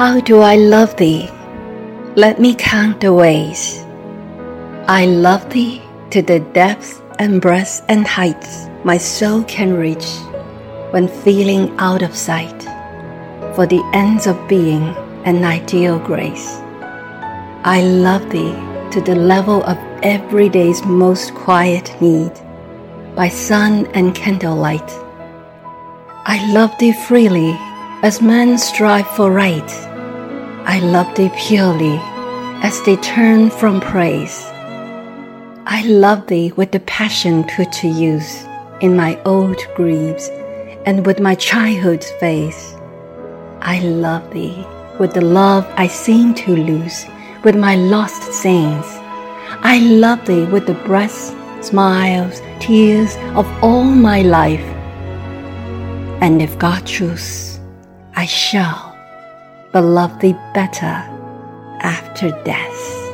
How do I love thee? Let me count the ways. I love thee to the depths and breadths and heights my soul can reach when feeling out of sight for the ends of being an ideal grace. I love thee to the level of every day's most quiet need by sun and candlelight. I love thee freely as men strive for right. I love thee purely as they turn from praise. I love thee with the passion put to use in my old griefs and with my childhood's faith. I love thee with the love I seem to lose with my lost saints. I love thee with the breaths, smiles, tears of all my life. And if God choose, I shall but love thee better after death.